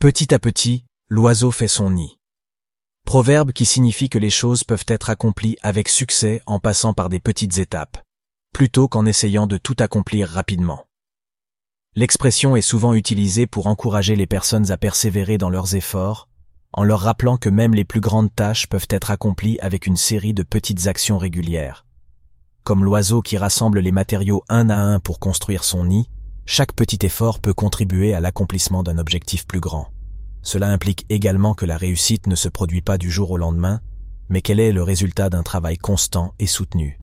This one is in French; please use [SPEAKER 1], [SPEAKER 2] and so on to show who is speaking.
[SPEAKER 1] Petit à petit, l'oiseau fait son nid. Proverbe qui signifie que les choses peuvent être accomplies avec succès en passant par des petites étapes, plutôt qu'en essayant de tout accomplir rapidement. L'expression est souvent utilisée pour encourager les personnes à persévérer dans leurs efforts, en leur rappelant que même les plus grandes tâches peuvent être accomplies avec une série de petites actions régulières. Comme l'oiseau qui rassemble les matériaux un à un pour construire son nid, chaque petit effort peut contribuer à l'accomplissement d'un objectif plus grand. Cela implique également que la réussite ne se produit pas du jour au lendemain, mais qu'elle est le résultat d'un travail constant et soutenu.